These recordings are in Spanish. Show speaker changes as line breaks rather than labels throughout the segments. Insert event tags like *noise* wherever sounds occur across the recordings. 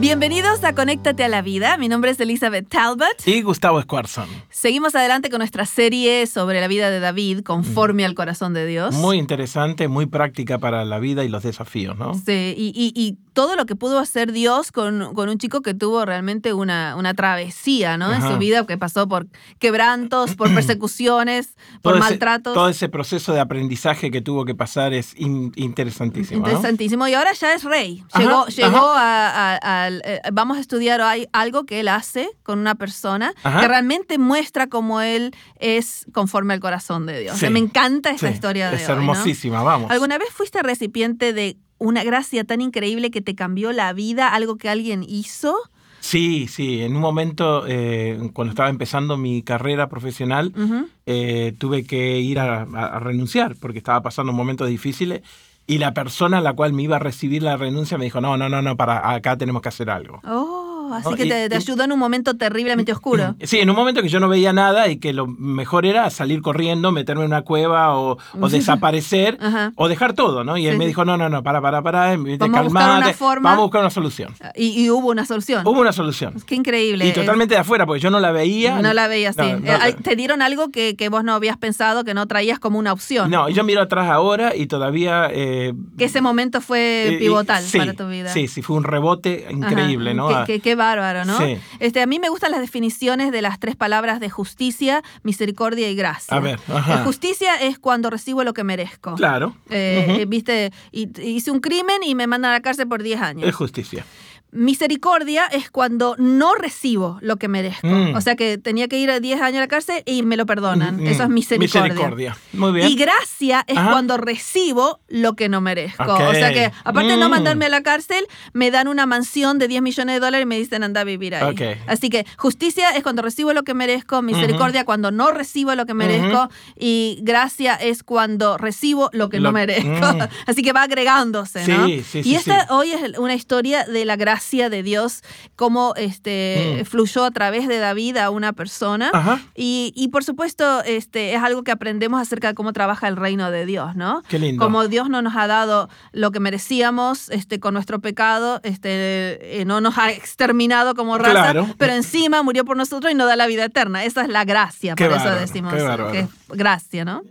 Bienvenidos a Conéctate a la Vida. Mi nombre es Elizabeth Talbot.
Y Gustavo Squarson.
Seguimos adelante con nuestra serie sobre la vida de David, conforme al corazón de Dios.
Muy interesante, muy práctica para la vida y los desafíos, ¿no?
Sí, y, todo lo que pudo hacer Dios con, un chico que tuvo realmente una, una travesía, ¿no? En su vida, que pasó por quebrantos, por *clears throat* persecuciones, por maltratos.
todo ese proceso de aprendizaje que tuvo que pasar es interesantísimo.
Interesantísimo. Y ahora ya es rey. Llegó, llegó a eh, vamos a estudiar hay algo que él hace con una persona que realmente muestra cómo él es conforme al corazón de Dios. me encanta esta historia de
Es hermosísima, vamos.
¿Alguna vez fuiste recipiente de una gracia tan increíble que te cambió la vida, algo que alguien hizo?
Sí, sí. En un momento, eh, cuando estaba empezando mi carrera profesional, eh, tuve que ir a, renunciar porque estaba pasando momentos difíciles y la persona a la cual me iba a recibir la renuncia me dijo, no, no, no, no, para acá tenemos que hacer algo.
Oh así que te, ayudó en un momento terriblemente oscuro. *clears throat*
Sí, en un momento que yo no veía nada y que lo mejor era salir corriendo, meterme en una cueva o, desaparecer *laughs* o dejar todo, ¿no? Y él me dijo, no, no, no, para, para, para,
vamos a buscar una forma.
vamos a buscar una solución.
Y, hubo una solución.
Hubo una solución.
Qué increíble.
Y totalmente de afuera, porque yo no la veía.
No la veía, sí. Eh, te dieron algo que, vos no habías pensado, que no traías como una opción.
No, yo miro atrás ahora y todavía...
Eh, que ese momento fue pivotal para tu vida.
Sí, sí, fue un rebote increíble, ¿no?
Qué, qué, bárbaro, ¿no? Sí. Este, a mí me gustan las definiciones de las tres palabras de justicia, misericordia y gracia.
A ver,
ajá. Justicia es cuando recibo lo que merezco.
Claro.
Eh, Viste, hice un crimen y me mandan a la cárcel por 10 años.
Es justicia.
Misericordia es cuando no recibo lo que merezco. Mm. O sea que tenía que ir a 10 años a la cárcel y me lo perdonan. Mm, mm. Eso es misericordia.
Misericordia. Muy bien.
Y gracia es cuando recibo lo que no merezco. O sea que, aparte de no mandarme a la cárcel, me dan una mansión de 10 millones de dólares y me dicen anda a vivir ahí. Así que justicia es cuando recibo lo que merezco, misericordia cuando no recibo lo que merezco y gracia es cuando recibo lo que no merezco. *laughs* Así que va agregándose, ¿no? Sí, sí, y esta hoy es una historia de la gracia de Dios, cómo este, mm. fluyó a través de David a una persona. Y, por supuesto, este, es algo que aprendemos acerca de cómo trabaja el reino de Dios, ¿no?
Qué lindo.
Como Dios no nos ha dado lo que merecíamos este, con nuestro pecado, este, eh, no nos ha exterminado como raza, pero encima murió por nosotros y nos da la vida eterna. Esa es la gracia, por eso decimos que es gracia, ¿no?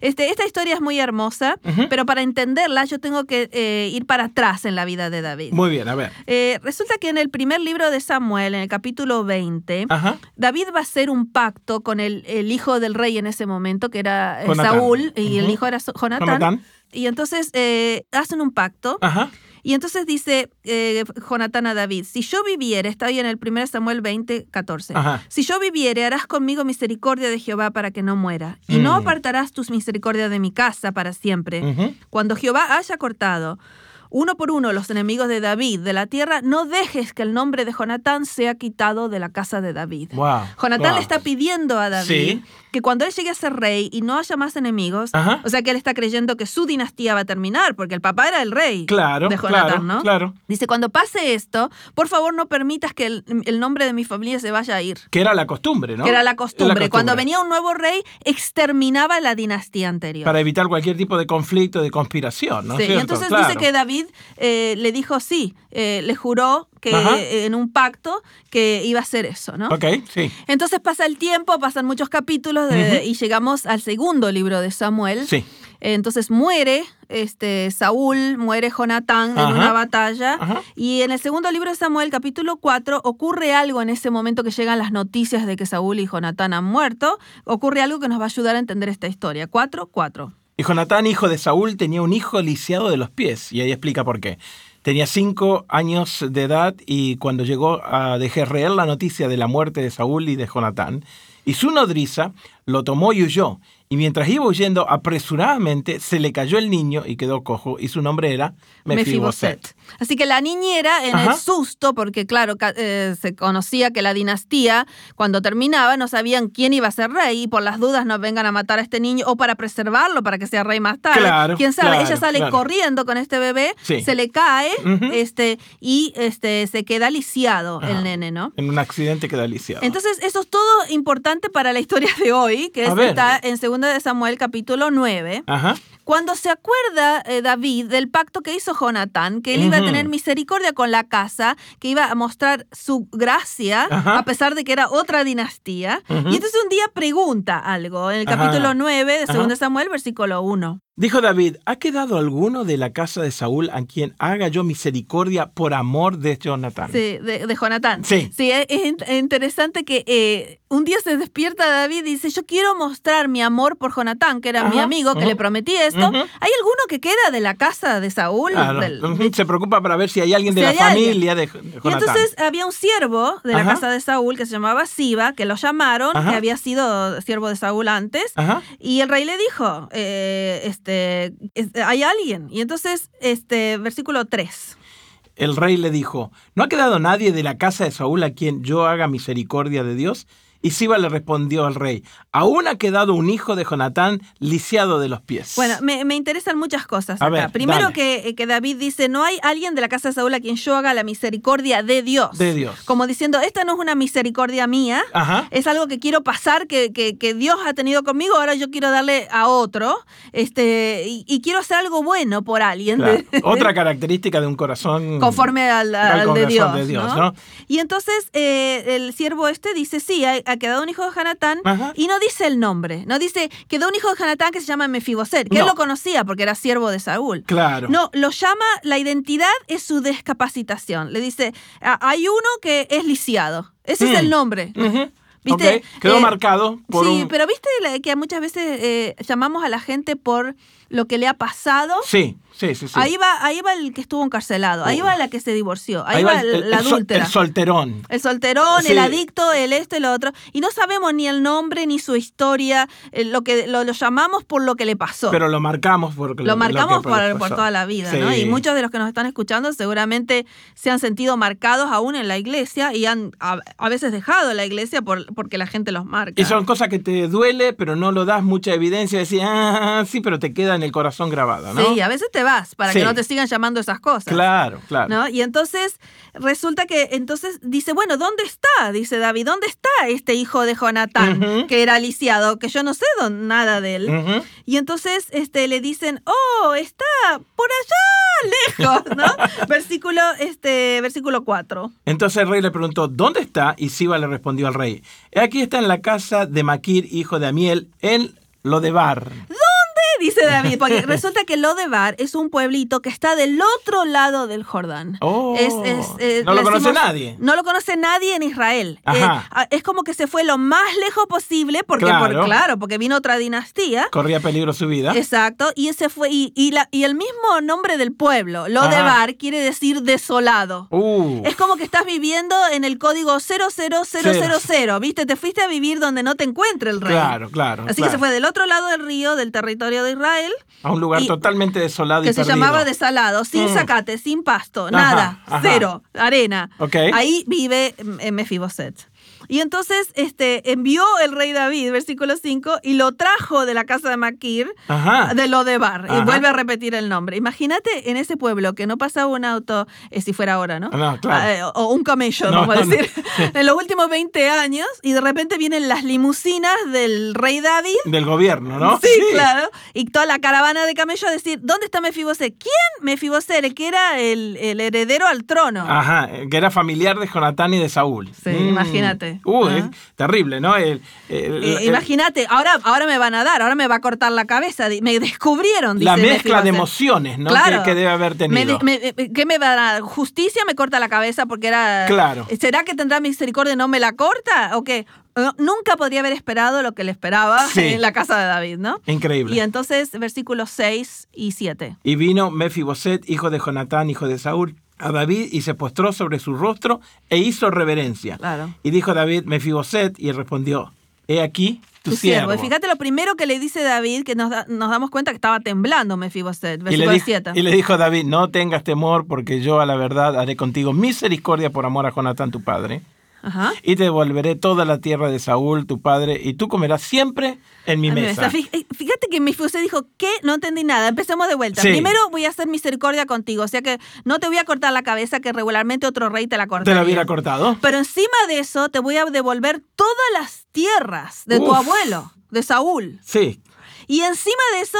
Este, esta historia es muy hermosa, pero para entenderla yo tengo que eh, ir para atrás en la vida de David.
Muy bien, a ver.
Eh, resulta que en el primer libro de Samuel, en el capítulo 20, David va a hacer un pacto con el, hijo del rey en ese momento, que era eh, Saúl, y el hijo era Jonatán. Y entonces hacen un pacto. Ajá. Y entonces dice eh, Jonatán a David, si yo viviere, está ahí en el 1 Samuel 20, 14, si yo viviere, harás conmigo misericordia de Jehová para que no muera, y no mm. apartarás tus misericordias de mi casa para siempre. Cuando Jehová haya cortado uno por uno los enemigos de David de la tierra, no dejes que el nombre de Jonatán sea quitado de la casa de David. Jonatán le está pidiendo a David que cuando él llegue a ser rey y no haya más enemigos, o sea que él está creyendo que su dinastía va a terminar, porque el papá era el rey
claro,
de Jonatán,
claro,
¿no?
Claro.
Dice, cuando pase esto, por favor no permitas que el, nombre de mi familia se vaya a ir.
Que era la costumbre, ¿no?
Que era la costumbre. Cuando venía un nuevo rey, exterminaba la dinastía anterior.
Para evitar cualquier tipo de conflicto, de conspiración, ¿no? Sí, y
entonces dice que David eh, le dijo sí, eh, le juró que en un pacto que iba a hacer eso, ¿no?
Ok, sí.
Entonces pasa el tiempo, pasan muchos capítulos y llegamos al segundo libro de Samuel.
Sí.
Entonces muere este, Saúl, muere Jonatán en una batalla. Y en el segundo libro de Samuel, capítulo 4, ocurre algo en ese momento que llegan las noticias de que Saúl y Jonatán han muerto. Ocurre algo que nos va a ayudar a entender esta historia. 4, 4.
Y Jonatán, hijo de Saúl, tenía un hijo lisiado de los pies. Y ahí explica por qué. Tenía cinco años de edad y cuando llegó a de Jezreel la noticia de la muerte de Saúl y de Jonatán, y su nodriza lo tomó y huyó, y mientras iba huyendo apresuradamente, se le cayó el niño y quedó cojo, y su nombre era Mefiboset.
Así que la niñera, en el susto, porque claro, eh, se conocía que la dinastía, cuando terminaba, no sabían quién iba a ser rey, y por las dudas no vengan a matar a este niño, o para preservarlo, para que sea rey más tarde.
Claro,
quién sabe, ella sale corriendo con este bebé, se le cae, este, y este, se queda lisiado el nene, ¿no?
En un accidente queda lisiado.
Entonces, eso es todo importante para la historia de hoy, que está en segundo de Samuel capítulo 9. Cuando se acuerda eh, David del pacto que hizo Jonatán, que él iba a tener misericordia con la casa, que iba a mostrar su gracia, a pesar de que era otra dinastía. Y entonces un día pregunta algo en el capítulo 9 de 2 Samuel, versículo 1.
Dijo David, ¿ha quedado alguno de la casa de Saúl a quien haga yo misericordia por amor de Jonatán?
Sí, de, de Jonatán.
Sí.
Sí, es, interesante que eh, un día se despierta David y dice, yo quiero mostrar mi amor por Jonatán, que era mi amigo, que le prometí esto. ¿Hay alguno que queda de la casa de Saúl?
Se preocupa para ver si hay alguien de la familia de, Jonatán.
Y entonces había un siervo de la casa de Saúl que se llamaba Siba, que lo llamaron, que había sido siervo de Saúl antes. Y el rey le dijo, eh, este, hay alguien. Y entonces, este, versículo 3.
El rey le dijo, ¿no ha quedado nadie de la casa de Saúl a quien yo haga misericordia de Dios? Y Siba le respondió al rey, aún ha quedado un hijo de Jonatán lisiado de los pies.
Bueno, me, interesan muchas cosas acá. Primero que, eh, que, David dice, no hay alguien de la casa de Saúl a quien yo haga la misericordia de Dios.
De Dios.
Como diciendo, esta no es una misericordia mía, es algo que quiero pasar, que, que, Dios ha tenido conmigo, ahora yo quiero darle a otro, este, y, quiero hacer algo bueno por alguien. *laughs*
Otra característica de un corazón...
Conforme al, de Dios. Y entonces eh, el siervo este dice, sí, hay, ha quedado un hijo de Hanatán y no dice el nombre. No dice, quedó un hijo de Hanatán que se llama Mefiboset, que él lo conocía porque era siervo de Saúl.
Claro.
No, lo llama, la identidad es su discapacitación. Le dice, ah, hay uno que es lisiado. Ese es el mm. nombre.
¿Viste? Quedó eh, marcado por
Sí, pero viste que muchas veces eh, llamamos a la gente por lo que le ha pasado.
Sí. Sí, sí, sí.
Ahí va, ahí va el que estuvo encarcelado, ahí va la que se divorció, ahí, va, el, la adúltera.
El solterón.
El solterón, el adicto, el esto y lo otro. Y no sabemos ni el nombre ni su historia, eh, lo que lo, llamamos por lo que le pasó.
Pero lo marcamos por
lo, lo marcamos por, por, toda la vida, ¿no? Y muchos de los que nos están escuchando seguramente se han sentido marcados aún en la iglesia y han a, veces dejado la iglesia por, porque la gente los marca.
Y son cosas que te duele, pero no lo das mucha evidencia, decir, ah, sí, pero te queda en el corazón grabado, ¿no?
Sí, a veces te va para que no te sigan llamando esas cosas.
Claro, claro.
Y entonces resulta que entonces dice, bueno, ¿dónde está? Dice David, ¿dónde está este hijo de Jonatán que era lisiado? Que yo no sé nada de él. Y entonces este, le dicen, oh, está por allá lejos, ¿no? *laughs* versículo, este, versículo 4.
Entonces el rey le preguntó, ¿dónde está? Y Siba le respondió al rey, aquí está en la casa de Maquir, hijo de Amiel, en Lodebar
dice David, porque *laughs* resulta que Lodebar es un pueblito que está del otro lado del Jordán.
Oh, eh, no lo conoce nadie.
No lo conoce nadie en Israel. Eh, es como que se fue lo más lejos posible, porque claro. claro, porque vino otra dinastía.
Corría peligro su vida.
Exacto, y ese fue, y, la, y el mismo nombre del pueblo, Lodebar, quiere decir desolado.
Uh.
Es como que estás viviendo en el código 00000, ¿viste? Te fuiste a vivir donde no te encuentre el rey.
Claro, claro.
Así
que
se fue del otro lado del río, del territorio de Israel.
A un lugar totalmente desolado que
se llamaba desolado, sin mm. zacate, sin pasto, nada, cero, arena. Ahí vive mm, Mefiboset. Y entonces este, envió el rey David, versículo 5, y lo trajo de la casa de Maquir, de Lodebar. Y vuelve a repetir el nombre. Imagínate en ese pueblo que no pasaba un auto, eh, si fuera ahora, ¿no?
Ah,
eh, o un camello, vamos a decir, *laughs* en los últimos 20 años, y de repente vienen las limusinas del rey David.
Del gobierno, ¿no?
Sí, claro. Y toda la caravana de camellos a decir, ¿dónde está Mefiboset? ¿Quién? Mefiboset, el que era el, heredero al trono.
Ajá, que era familiar de Jonatán y de Saúl.
Sí, imagínate.
Uh, terrible, ¿no?
Imagínate, ahora, ahora me van a dar, ahora me va a cortar la cabeza. Me descubrieron, dice
La mezcla de emociones, ¿no?
Claro.
Que, debe haber tenido.
¿Qué me va a dar? ¿Justicia me corta la cabeza porque era...
Claro.
¿Será que tendrá misericordia y no me la corta? ¿O qué? Nunca podría haber esperado lo que le esperaba *laughs* en la casa de David, ¿no?
Increíble.
Y entonces, versículos 6 y 7.
Y vino Mefiboset, hijo de Jonatán, hijo de Saúl, a David y se postró sobre su rostro e hizo reverencia.
Claro.
Y dijo David, Mefiboset, y respondió, he aquí tu, siervo.
Fíjate lo primero que le dice David, que nos, damos cuenta que estaba temblando Mefiboset, versículo
y le,
7.
Y le dijo David, no tengas temor, porque yo a la verdad haré contigo misericordia por amor a Jonatán tu padre y te devolveré toda la tierra de Saúl, tu padre, y tú comerás siempre en mi mesa.
Eh, fíjate que mi fuse dijo, ¿qué? No entendí nada. Empecemos de vuelta. Primero voy a hacer misericordia contigo, o sea que no te voy a cortar la cabeza que regularmente otro rey te la corta.
Te la hubiera cortado.
Pero encima de eso te voy a devolver todas las tierras de tu abuelo, de Saúl.
Sí.
Y encima de eso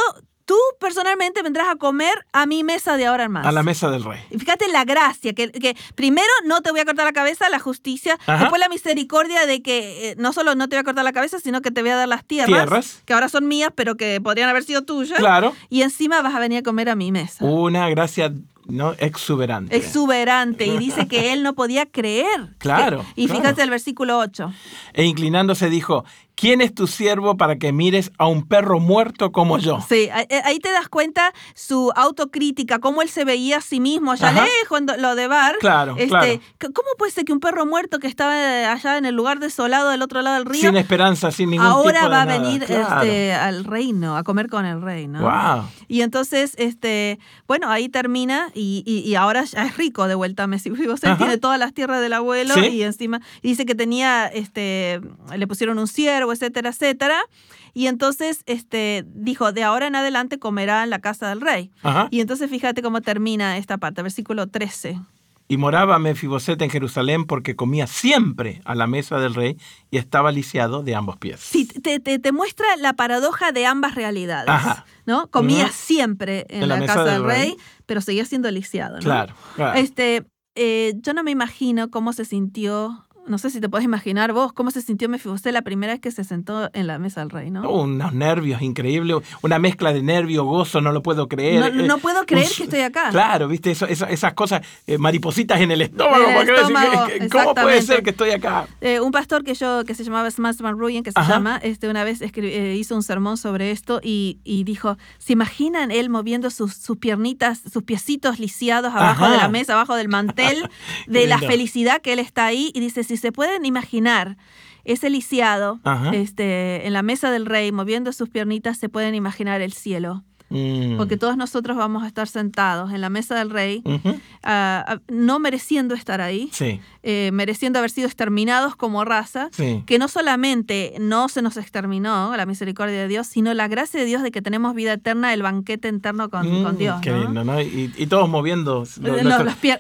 tú personalmente vendrás a comer a mi mesa de ahora en más.
A la mesa del rey.
Y fíjate la gracia, que, que primero no te voy a cortar la cabeza, la justicia, después la misericordia de que eh, no solo no te voy a cortar la cabeza, sino que te voy a dar las tierras, tierras, que ahora son mías, pero que podrían haber sido tuyas.
Claro.
Y encima vas a venir a comer a mi mesa.
Una gracia no, exuberante.
Exuberante. Y dice que *laughs* él no podía creer.
Claro.
y fíjate el versículo 8.
E inclinándose dijo, ¿quién es tu siervo para que mires a un perro muerto como yo?
Sí, eh, ahí te das cuenta su autocrítica, cómo él se veía a sí mismo allá lejos, lo de Bar.
Claro,
este, ¿Cómo puede ser que un perro muerto que estaba allá en el lugar desolado del otro lado del río...
Sin esperanza, sin ningún
ahora
tipo de
va a venir este, al reino, a comer con el rey, ¿no?
Wow.
Y entonces, este, bueno, ahí termina y, y, ahora ya es rico de vuelta a Messi. *laughs* Él tiene todas las tierras del abuelo y encima dice que tenía, este, le pusieron un ciervo, etcétera, etcétera. Y entonces este, dijo, de ahora en adelante comerá en la casa del rey. Y entonces fíjate cómo termina esta parte, versículo 13.
Y moraba Mefiboset en Jerusalén porque comía siempre a la mesa del rey y estaba lisiado de ambos pies.
Sí, te, te, muestra la paradoja de ambas realidades. ¿no? Comía siempre en, la, casa del rey, pero seguía siendo lisiado. ¿no?
Claro,
Este, eh, yo no me imagino cómo se sintió no sé si te puedes imaginar vos cómo se sintió Mefibosé la primera vez que se sentó en la mesa del rey, ¿no?
unos nervios increíbles, una mezcla de nervio, gozo, no lo puedo creer.
No, eh, puedo creer que estoy acá.
Claro, viste, esas cosas, eh, maripositas en el estómago. ¿Cómo puede ser que estoy acá?
Eh, un pastor que yo, que se llamaba Smash Ruyen, que se llama, este, una vez hizo un sermón sobre esto y, dijo, ¿se imaginan él moviendo sus, sus piernitas, sus piecitos lisiados abajo de la mesa, abajo del mantel, *laughs* de la felicidad que él está ahí? Y dice, si se pueden imaginar ese lisiado este, en la mesa del rey moviendo sus piernitas, se pueden imaginar el cielo. Mm. Porque todos nosotros vamos a estar sentados en la mesa del rey, ah, ah, no mereciendo estar ahí, eh, mereciendo haber sido exterminados como raza, que no solamente no se nos exterminó la misericordia de Dios, sino la gracia de Dios de que tenemos vida eterna, el banquete interno con, mm, Dios.
Qué lindo, ¿no? Y, todos moviendo
los,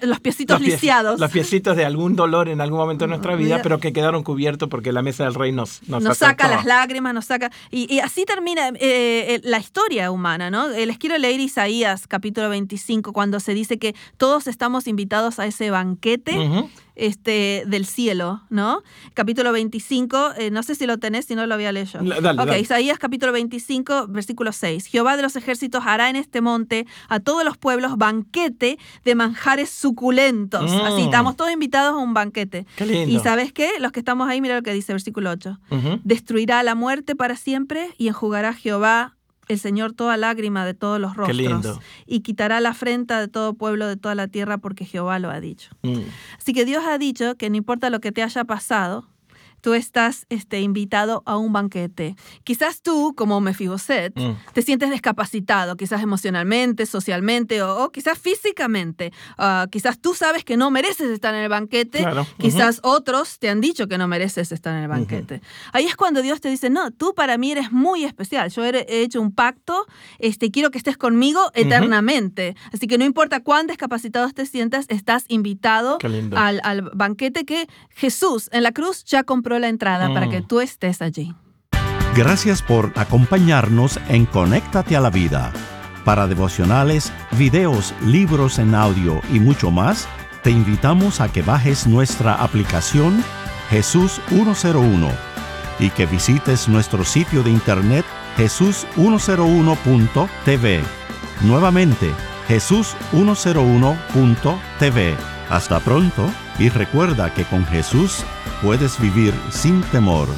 los, piecitos lisiados.
Los piecitos de algún dolor en algún momento de nuestra vida, pero que quedaron cubiertos porque la mesa del rey nos
Nos, nos saca las lágrimas, nos saca... Y, así termina eh, eh, la historia humana, ¿no? Eh, les quiero leer Isaías capítulo 25, cuando se dice que todos estamos invitados a ese banquete este, del cielo, ¿no? Capítulo 25, eh, no sé si lo tenés, si no lo había leído.
Dale,
Isaías capítulo 25, versículo 6. Jehová de los ejércitos hará en este monte a todos los pueblos banquete de manjares suculentos. Mm. Así, estamos todos invitados a un banquete. Y ¿sabes qué? Los que estamos ahí, mira lo que dice versículo 8. Destruirá la muerte para siempre y enjugará Jehová el Señor toda lágrima de todos los rostros y quitará la afrenta de todo pueblo de toda la tierra porque Jehová lo ha dicho. Mm. Así que Dios ha dicho que no importa lo que te haya pasado, tú estás este, invitado a un banquete. Quizás tú, como Mefiboset, mm. te sientes descapacitado, quizás emocionalmente, socialmente o, quizás físicamente. Ah, quizás tú sabes que no mereces estar en el banquete, quizás otros te han dicho que no mereces estar en el banquete. Ahí es cuando Dios te dice, no, tú para mí eres muy especial, yo he hecho un pacto, este, quiero que estés conmigo eternamente. Así que no importa cuán descapacitado te sientas, estás invitado al, al banquete que Jesús en la cruz ya compró la entrada para que mm. tú estés allí.
Gracias por acompañarnos en Conéctate a la Vida. Para devocionales, videos, libros en audio y mucho más, te invitamos a que bajes nuestra aplicación Jesús 101 y que visites nuestro sitio de internet jesús101.tv. Nuevamente, jesús101.tv. Hasta pronto y recuerda que con Jesús puedes vivir sin temor.